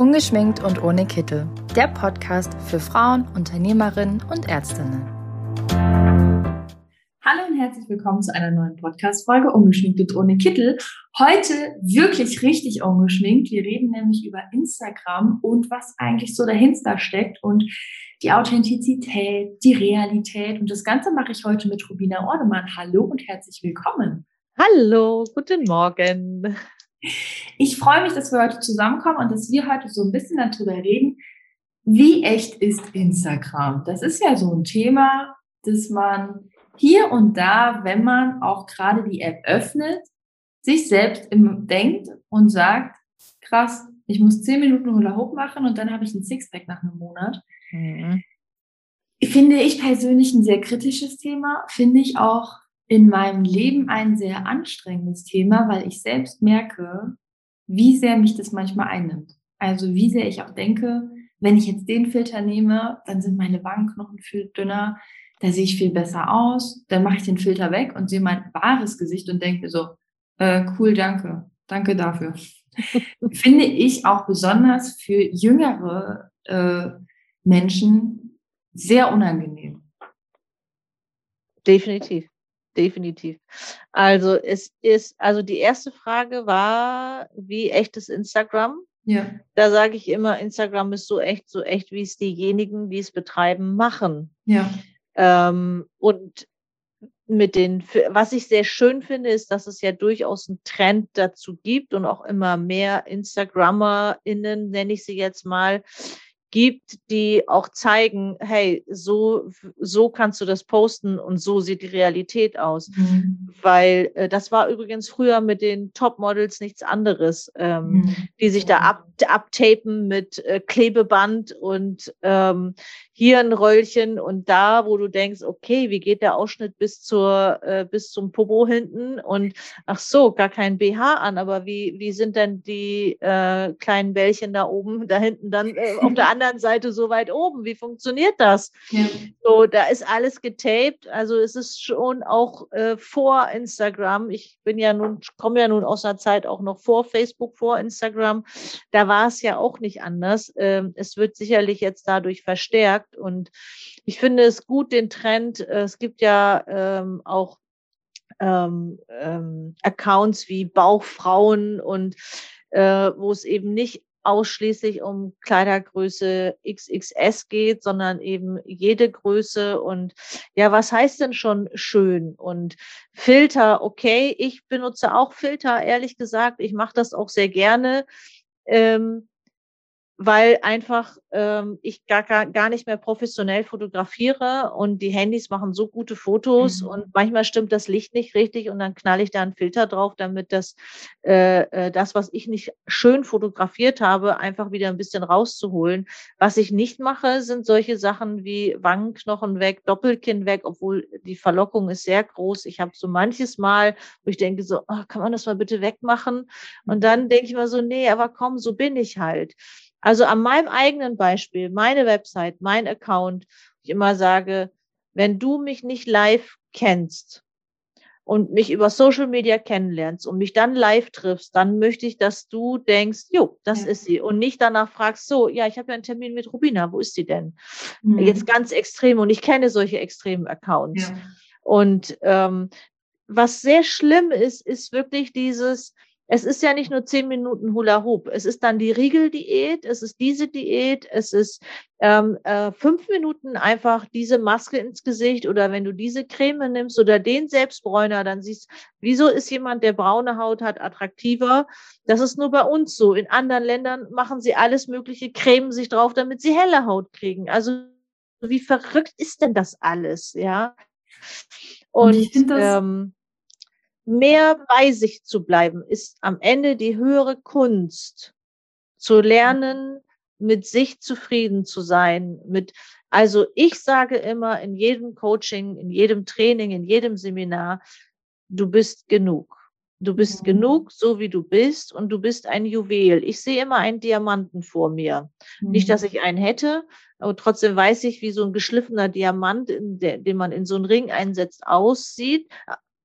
Ungeschminkt und ohne Kittel. Der Podcast für Frauen, Unternehmerinnen und Ärztinnen. Hallo und herzlich willkommen zu einer neuen Podcast-Folge Ungeschminkt und ohne Kittel. Heute wirklich richtig ungeschminkt. Wir reden nämlich über Instagram und was eigentlich so dahinter steckt und die Authentizität, die Realität. Und das Ganze mache ich heute mit Rubina Ordemann. Hallo und herzlich willkommen. Hallo, guten Morgen. Ich freue mich, dass wir heute zusammenkommen und dass wir heute so ein bisschen darüber reden, wie echt ist Instagram? Das ist ja so ein Thema, das man hier und da, wenn man auch gerade die App öffnet, sich selbst im, denkt und sagt, krass, ich muss zehn Minuten Hula Hoop machen und dann habe ich ein Sixpack nach einem Monat. Mhm. Finde ich persönlich ein sehr kritisches Thema, finde ich auch in meinem Leben ein sehr anstrengendes Thema, weil ich selbst merke, wie sehr mich das manchmal einnimmt. Also wie sehr ich auch denke, wenn ich jetzt den Filter nehme, dann sind meine Wangenknochen viel dünner, da sehe ich viel besser aus, dann mache ich den Filter weg und sehe mein wahres Gesicht und denke mir so, äh, cool, danke, danke dafür. Finde ich auch besonders für jüngere äh, Menschen sehr unangenehm. Definitiv definitiv. Also es ist, also die erste Frage war, wie echt ist Instagram? Ja. Da sage ich immer, Instagram ist so echt, so echt, wie es diejenigen, die es betreiben, machen. Ja. Ähm, und mit den, was ich sehr schön finde, ist, dass es ja durchaus einen Trend dazu gibt und auch immer mehr InstagrammerInnen, nenne ich sie jetzt mal, gibt, die auch zeigen, hey, so, so kannst du das posten und so sieht die Realität aus. Mhm. Weil äh, das war übrigens früher mit den Topmodels nichts anderes, ähm, mhm. die sich da ab, abtapen mit äh, Klebeband und ähm, hier ein Röllchen und da, wo du denkst, okay, wie geht der Ausschnitt bis zur äh, bis zum Popo hinten und ach so, gar kein BH an, aber wie wie sind denn die äh, kleinen Bällchen da oben, da hinten dann äh, auf der anderen Seite so weit oben? Wie funktioniert das? Ja. So, da ist alles getaped, also es ist schon auch äh, vor Instagram. Ich bin ja nun komme ja nun aus einer Zeit auch noch vor Facebook, vor Instagram. Da war es ja auch nicht anders. Ähm, es wird sicherlich jetzt dadurch verstärkt. Und ich finde es gut, den Trend. Äh, es gibt ja ähm, auch ähm, ähm, Accounts wie Bauchfrauen und äh, wo es eben nicht ausschließlich um Kleidergröße XXS geht, sondern eben jede Größe. Und ja, was heißt denn schon schön? Und Filter, okay, ich benutze auch Filter, ehrlich gesagt. Ich mache das auch sehr gerne. Ähm, weil einfach ähm, ich gar, gar, gar nicht mehr professionell fotografiere und die Handys machen so gute Fotos mhm. und manchmal stimmt das Licht nicht richtig und dann knall ich da einen Filter drauf, damit das, äh, äh, das, was ich nicht schön fotografiert habe, einfach wieder ein bisschen rauszuholen. Was ich nicht mache, sind solche Sachen wie Wangenknochen weg, Doppelkinn weg, obwohl die Verlockung ist sehr groß. Ich habe so manches Mal, wo ich denke so, oh, kann man das mal bitte wegmachen? Und dann denke ich mal so, nee, aber komm, so bin ich halt. Also an meinem eigenen Beispiel, meine Website, mein Account, ich immer sage, wenn du mich nicht live kennst und mich über Social Media kennenlernst und mich dann live triffst, dann möchte ich, dass du denkst, jo, das ja. ist sie und nicht danach fragst, so, ja, ich habe ja einen Termin mit Rubina, wo ist sie denn? Mhm. Jetzt ganz extrem und ich kenne solche extremen Accounts. Ja. Und ähm, was sehr schlimm ist, ist wirklich dieses, es ist ja nicht nur zehn Minuten Hula Hoop. Es ist dann die Riegeldiät, es ist diese Diät, es ist ähm, äh, fünf Minuten einfach diese Maske ins Gesicht oder wenn du diese Creme nimmst oder den Selbstbräuner, dann siehst, wieso ist jemand, der braune Haut hat, attraktiver? Das ist nur bei uns so. In anderen Ländern machen sie alles mögliche, cremen sich drauf, damit sie helle Haut kriegen. Also wie verrückt ist denn das alles, ja? Und, Und ähm, mehr bei sich zu bleiben, ist am Ende die höhere Kunst. Zu lernen, mit sich zufrieden zu sein, mit, also ich sage immer in jedem Coaching, in jedem Training, in jedem Seminar, du bist genug. Du bist mhm. genug, so wie du bist, und du bist ein Juwel. Ich sehe immer einen Diamanten vor mir. Mhm. Nicht, dass ich einen hätte, aber trotzdem weiß ich, wie so ein geschliffener Diamant, den man in so einen Ring einsetzt, aussieht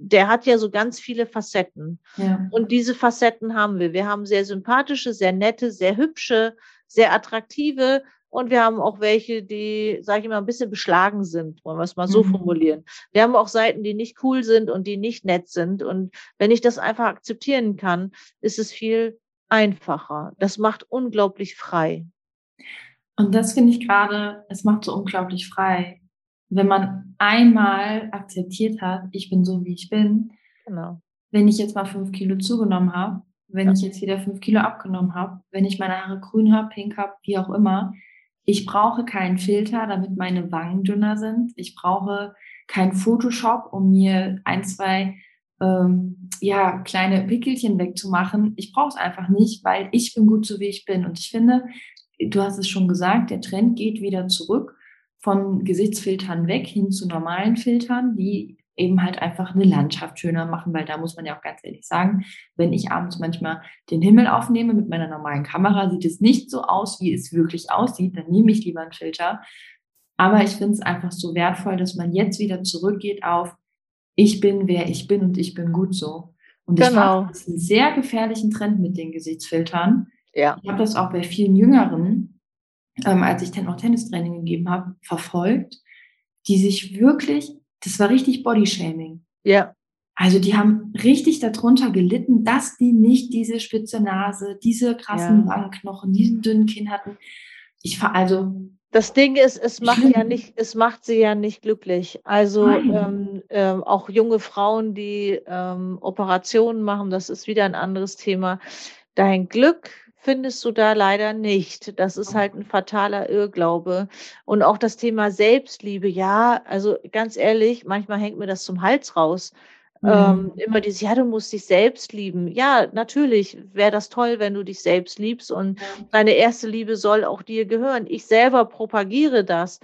der hat ja so ganz viele Facetten. Ja. Und diese Facetten haben wir. Wir haben sehr sympathische, sehr nette, sehr hübsche, sehr attraktive und wir haben auch welche, die, sage ich mal, ein bisschen beschlagen sind, wollen wir es mal so mhm. formulieren. Wir haben auch Seiten, die nicht cool sind und die nicht nett sind. Und wenn ich das einfach akzeptieren kann, ist es viel einfacher. Das macht unglaublich frei. Und das finde ich gerade, es macht so unglaublich frei. Wenn man einmal akzeptiert hat, ich bin so, wie ich bin. Genau. Wenn ich jetzt mal fünf Kilo zugenommen habe, wenn ja. ich jetzt wieder fünf Kilo abgenommen habe, wenn ich meine Haare grün habe, pink habe, wie auch immer, ich brauche keinen Filter, damit meine Wangen dünner sind. Ich brauche kein Photoshop, um mir ein, zwei ähm, ja, kleine Pickelchen wegzumachen. Ich brauche es einfach nicht, weil ich bin gut so, wie ich bin. Und ich finde, du hast es schon gesagt, der Trend geht wieder zurück von Gesichtsfiltern weg hin zu normalen Filtern, die eben halt einfach eine Landschaft schöner machen, weil da muss man ja auch ganz ehrlich sagen, wenn ich abends manchmal den Himmel aufnehme mit meiner normalen Kamera, sieht es nicht so aus, wie es wirklich aussieht, dann nehme ich lieber einen Filter. Aber ich finde es einfach so wertvoll, dass man jetzt wieder zurückgeht auf, ich bin, wer ich bin und ich bin gut so. Und ich genau. finde es einen sehr gefährlichen Trend mit den Gesichtsfiltern. Ja. Ich habe das auch bei vielen Jüngeren, ähm, als ich dann auch Tennistraining gegeben habe, verfolgt, die sich wirklich das war richtig Bodyshaming. Ja. Also die haben richtig darunter gelitten, dass die nicht diese spitze Nase, diese krassen ja. Wangenknochen, diesen dünnen Kinn hatten. Ich war also. Das Ding ist, es macht ja nicht, es macht sie ja nicht glücklich. Also ähm, ähm, auch junge Frauen, die ähm, Operationen machen, das ist wieder ein anderes Thema. Dein Glück findest du da leider nicht. Das ist halt ein fataler Irrglaube. Und auch das Thema Selbstliebe, ja, also ganz ehrlich, manchmal hängt mir das zum Hals raus. Ähm, mhm. Ähm, immer dieses, ja, du musst dich selbst lieben. Ja, natürlich wäre das toll, wenn du dich selbst liebst und ja. deine erste Liebe soll auch dir gehören. Ich selber propagiere das,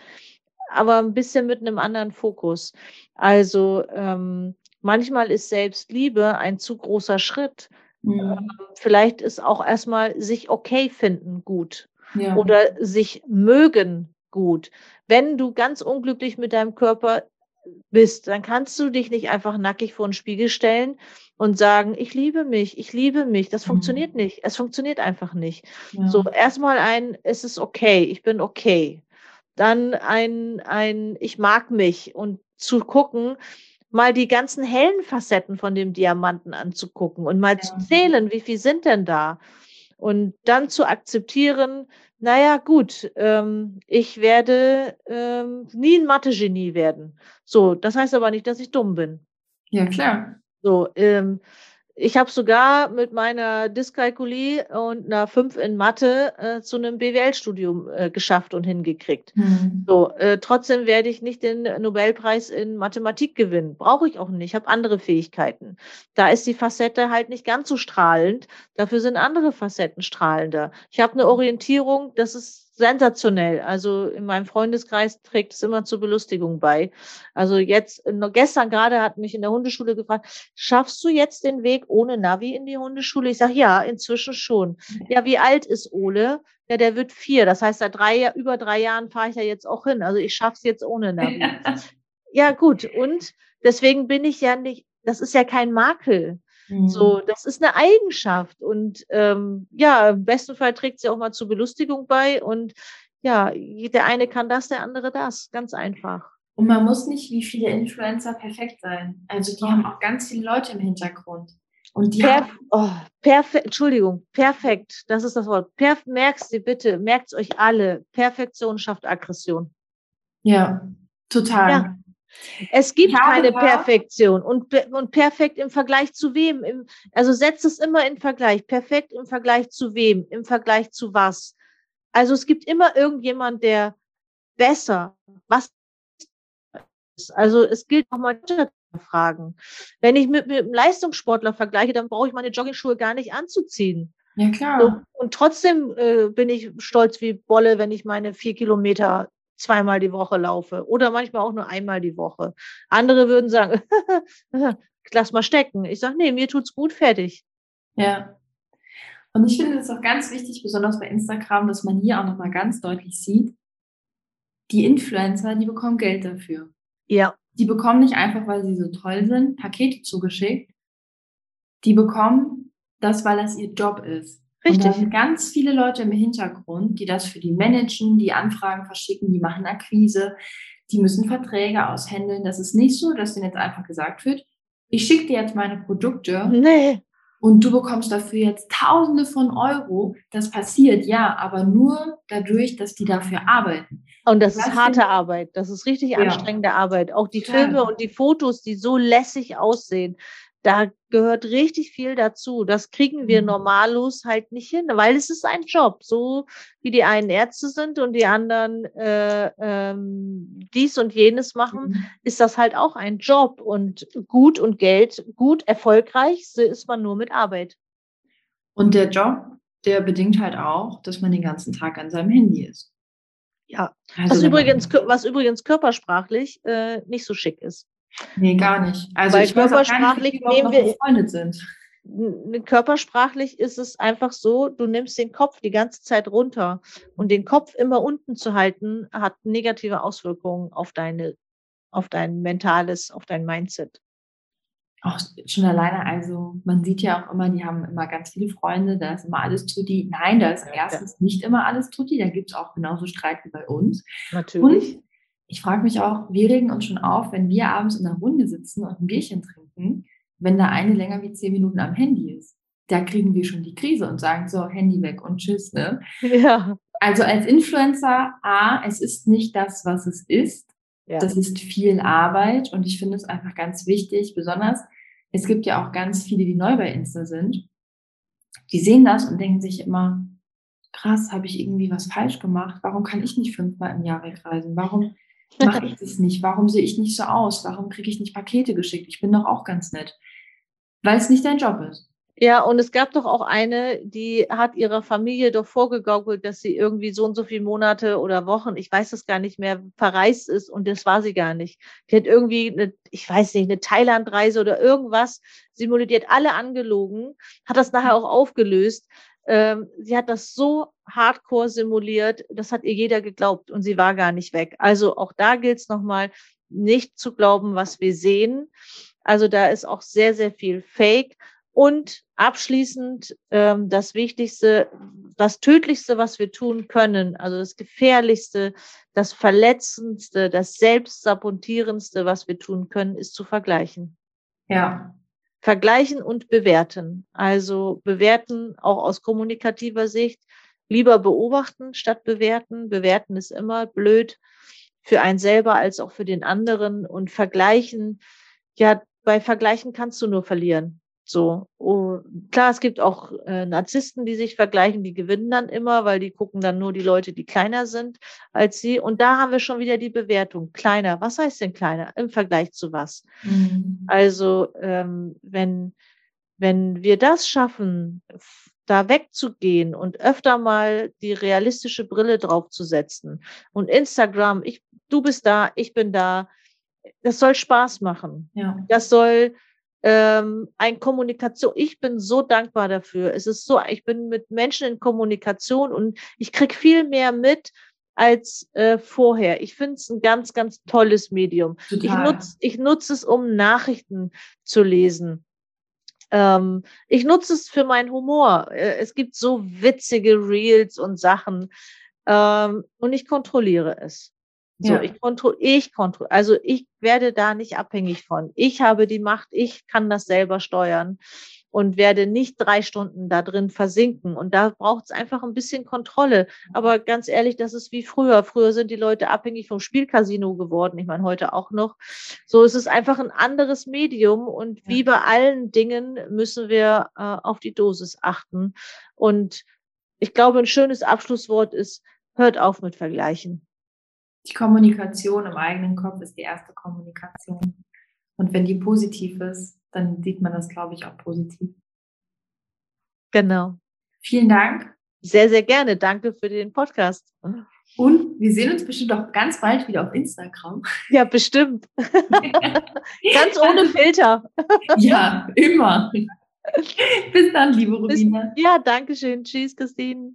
aber ein bisschen mit einem anderen Fokus. Also ähm, manchmal ist Selbstliebe ein zu großer Schritt. Mhm. Ähm, vielleicht ist auch erstmal sich okay finden gut ja. oder sich mögen gut. Wenn du ganz unglücklich mit deinem Körper bist, dann kannst du dich nicht einfach nackig vor den Spiegel stellen und sagen, ich liebe mich, ich liebe mich. Das mhm. funktioniert nicht. Es funktioniert einfach nicht. Ja. So, erstmal ein, es ist okay, ich bin okay. Dann ein, ein, ich mag mich und zu gucken, mal die ganzen hellen Facetten von dem Diamanten anzugucken und mal ja. zu zählen, wie viel sind denn da? Und dann zu akzeptieren, naja, gut, ähm, ich werde ähm, nie ein Mathe-Genie werden. So, das heißt aber nicht, dass ich dumm bin. Ja, klar. So, ähm, ich habe sogar mit meiner Dyskalkulie und einer 5 in Mathe äh, zu einem BWL-Studium äh, geschafft und hingekriegt. Mhm. So, äh, trotzdem werde ich nicht den Nobelpreis in Mathematik gewinnen. Brauche ich auch nicht. Ich habe andere Fähigkeiten. Da ist die Facette halt nicht ganz so strahlend. Dafür sind andere Facetten strahlender. Ich habe eine Orientierung, das ist sensationell. Also in meinem Freundeskreis trägt es immer zur Belustigung bei. Also jetzt, gestern gerade hat mich in der Hundeschule gefragt, schaffst du jetzt den Weg ohne Navi in die Hundeschule? Ich sage, ja, inzwischen schon. Ja, wie alt ist Ole? Ja, der wird vier. Das heißt, seit drei, über drei Jahren fahre ich ja jetzt auch hin. Also ich schaff's jetzt ohne Navi. ja, gut. Und deswegen bin ich ja nicht, das ist ja kein Makel. So, mhm. das ist eine Eigenschaft und ähm, ja, im besten Fall trägt sie auch mal zur Belustigung bei und ja, der eine kann das, der andere das, ganz einfach. Und man muss nicht wie viele Influencer perfekt sein. Also die haben auch ganz viele Leute im Hintergrund. Und die Perf oh, perfekt, Entschuldigung, perfekt, das ist das Wort. Perf merkst du bitte, merkt es euch alle. Perfektion schafft Aggression. Ja, total. Ja. Es gibt keine Perfektion und, und perfekt im Vergleich zu wem? Im, also setzt es immer in Vergleich. Perfekt im Vergleich zu wem? Im Vergleich zu was? Also es gibt immer irgendjemand, der besser, was ist. Also es gilt auch mal fragen. Wenn ich mit, mit einem Leistungssportler vergleiche, dann brauche ich meine Joggingschuhe gar nicht anzuziehen. Ja, klar. So, und trotzdem äh, bin ich stolz wie Bolle, wenn ich meine vier Kilometer zweimal die Woche laufe oder manchmal auch nur einmal die Woche. Andere würden sagen, lass mal stecken. Ich sage, nee, mir tut's gut, fertig. Ja. Und ich finde es auch ganz wichtig, besonders bei Instagram, dass man hier auch nochmal ganz deutlich sieht, die Influencer, die bekommen Geld dafür. Ja. die bekommen nicht einfach, weil sie so toll sind, Pakete zugeschickt. Die bekommen das, weil das ihr Job ist. Richtig. Und ganz viele Leute im Hintergrund, die das für die managen, die Anfragen verschicken, die machen Akquise, die müssen Verträge aushändeln. Das ist nicht so, dass denen jetzt einfach gesagt wird, ich schicke dir jetzt meine Produkte. Nee und du bekommst dafür jetzt Tausende von Euro. Das passiert, ja, aber nur dadurch, dass die dafür arbeiten. Und das ist harte du? Arbeit. Das ist richtig ja. anstrengende Arbeit. Auch die Filme ja. und die Fotos, die so lässig aussehen. Da gehört richtig viel dazu. Das kriegen wir mhm. normallos halt nicht hin, weil es ist ein Job. So wie die einen Ärzte sind und die anderen äh, ähm, dies und jenes machen, mhm. ist das halt auch ein Job. Und gut und Geld, gut, erfolgreich ist man nur mit Arbeit. Und der Job, der bedingt halt auch, dass man den ganzen Tag an seinem Handy ist. Ja, also was, übrigens, was übrigens körpersprachlich äh, nicht so schick ist. Nee, gar nicht. Also Weil ich körpersprachlich nicht, nehmen wir befreundet sind. Körpersprachlich ist es einfach so, du nimmst den Kopf die ganze Zeit runter und den Kopf immer unten zu halten, hat negative Auswirkungen auf deine, auf dein mentales, auf dein Mindset. Auch schon alleine, also man sieht ja auch immer, die haben immer ganz viele Freunde, da ist immer alles tutti. Nein, da ist erstens nicht immer alles tutti, da gibt es auch genauso Streit wie bei uns. Natürlich. Und ich frage mich auch, wir regen uns schon auf, wenn wir abends in der Runde sitzen und ein Bierchen trinken, wenn da eine länger wie zehn Minuten am Handy ist. Da kriegen wir schon die Krise und sagen so, Handy weg und tschüss, ne? Ja. Also als Influencer, A, es ist nicht das, was es ist. Ja. Das ist viel Arbeit und ich finde es einfach ganz wichtig, besonders, es gibt ja auch ganz viele, die neu bei Insta sind. Die sehen das und denken sich immer, krass, habe ich irgendwie was falsch gemacht? Warum kann ich nicht fünfmal im Jahr wegreisen? Warum mache ich das nicht? Warum sehe ich nicht so aus? Warum kriege ich nicht Pakete geschickt? Ich bin doch auch ganz nett. Weil es nicht dein Job ist. Ja, und es gab doch auch eine, die hat ihrer Familie doch vorgegaukelt, dass sie irgendwie so und so viele Monate oder Wochen, ich weiß es gar nicht mehr, verreist ist und das war sie gar nicht. Die hat irgendwie, eine, ich weiß nicht, eine Thailandreise oder irgendwas simuliert, alle angelogen, hat das nachher auch aufgelöst. Ähm, sie hat das so hardcore simuliert, das hat ihr jeder geglaubt und sie war gar nicht weg. Also auch da gilt es nochmal, nicht zu glauben, was wir sehen. Also da ist auch sehr, sehr viel Fake. Und abschließend ähm, das Wichtigste, das Tödlichste, was wir tun können, also das Gefährlichste, das Verletzendste, das Selbstsabotierendste, was wir tun können, ist zu vergleichen. Ja, Vergleichen und bewerten. Also bewerten auch aus kommunikativer Sicht. Lieber beobachten statt bewerten. Bewerten ist immer blöd für einen selber als auch für den anderen. Und vergleichen, ja, bei Vergleichen kannst du nur verlieren. So, oh, klar, es gibt auch äh, Narzissten, die sich vergleichen, die gewinnen dann immer, weil die gucken dann nur die Leute, die kleiner sind als sie. Und da haben wir schon wieder die Bewertung. Kleiner, was heißt denn kleiner im Vergleich zu was? Mhm. Also, ähm, wenn, wenn wir das schaffen, da wegzugehen und öfter mal die realistische Brille draufzusetzen und Instagram, ich, du bist da, ich bin da, das soll Spaß machen. Ja. Das soll ähm, ein Kommunikation. Ich bin so dankbar dafür. Es ist so, ich bin mit Menschen in Kommunikation und ich krieg viel mehr mit als äh, vorher. Ich finde es ein ganz, ganz tolles Medium. Total. Ich nutze ich nutz es, um Nachrichten zu lesen. Ähm, ich nutze es für meinen Humor. Äh, es gibt so witzige Reels und Sachen ähm, und ich kontrolliere es. So, ja. ich kontrolliere, ich kontrolliere, also ich werde da nicht abhängig von. Ich habe die Macht, ich kann das selber steuern und werde nicht drei Stunden da drin versinken. Und da braucht es einfach ein bisschen Kontrolle. Aber ganz ehrlich, das ist wie früher. Früher sind die Leute abhängig vom Spielcasino geworden. Ich meine, heute auch noch. So ist es einfach ein anderes Medium. Und ja. wie bei allen Dingen müssen wir äh, auf die Dosis achten. Und ich glaube, ein schönes Abschlusswort ist, hört auf mit Vergleichen die Kommunikation im eigenen Kopf ist die erste Kommunikation. Und wenn die positiv ist, dann sieht man das, glaube ich, auch positiv. Genau. Vielen Dank. Sehr, sehr gerne. Danke für den Podcast. Und wir sehen uns bestimmt auch ganz bald wieder auf Instagram. Ja, bestimmt. ganz ohne Filter. ja, immer. Bis dann, liebe Rubina. ja, danke schön. Tschüss, Christine.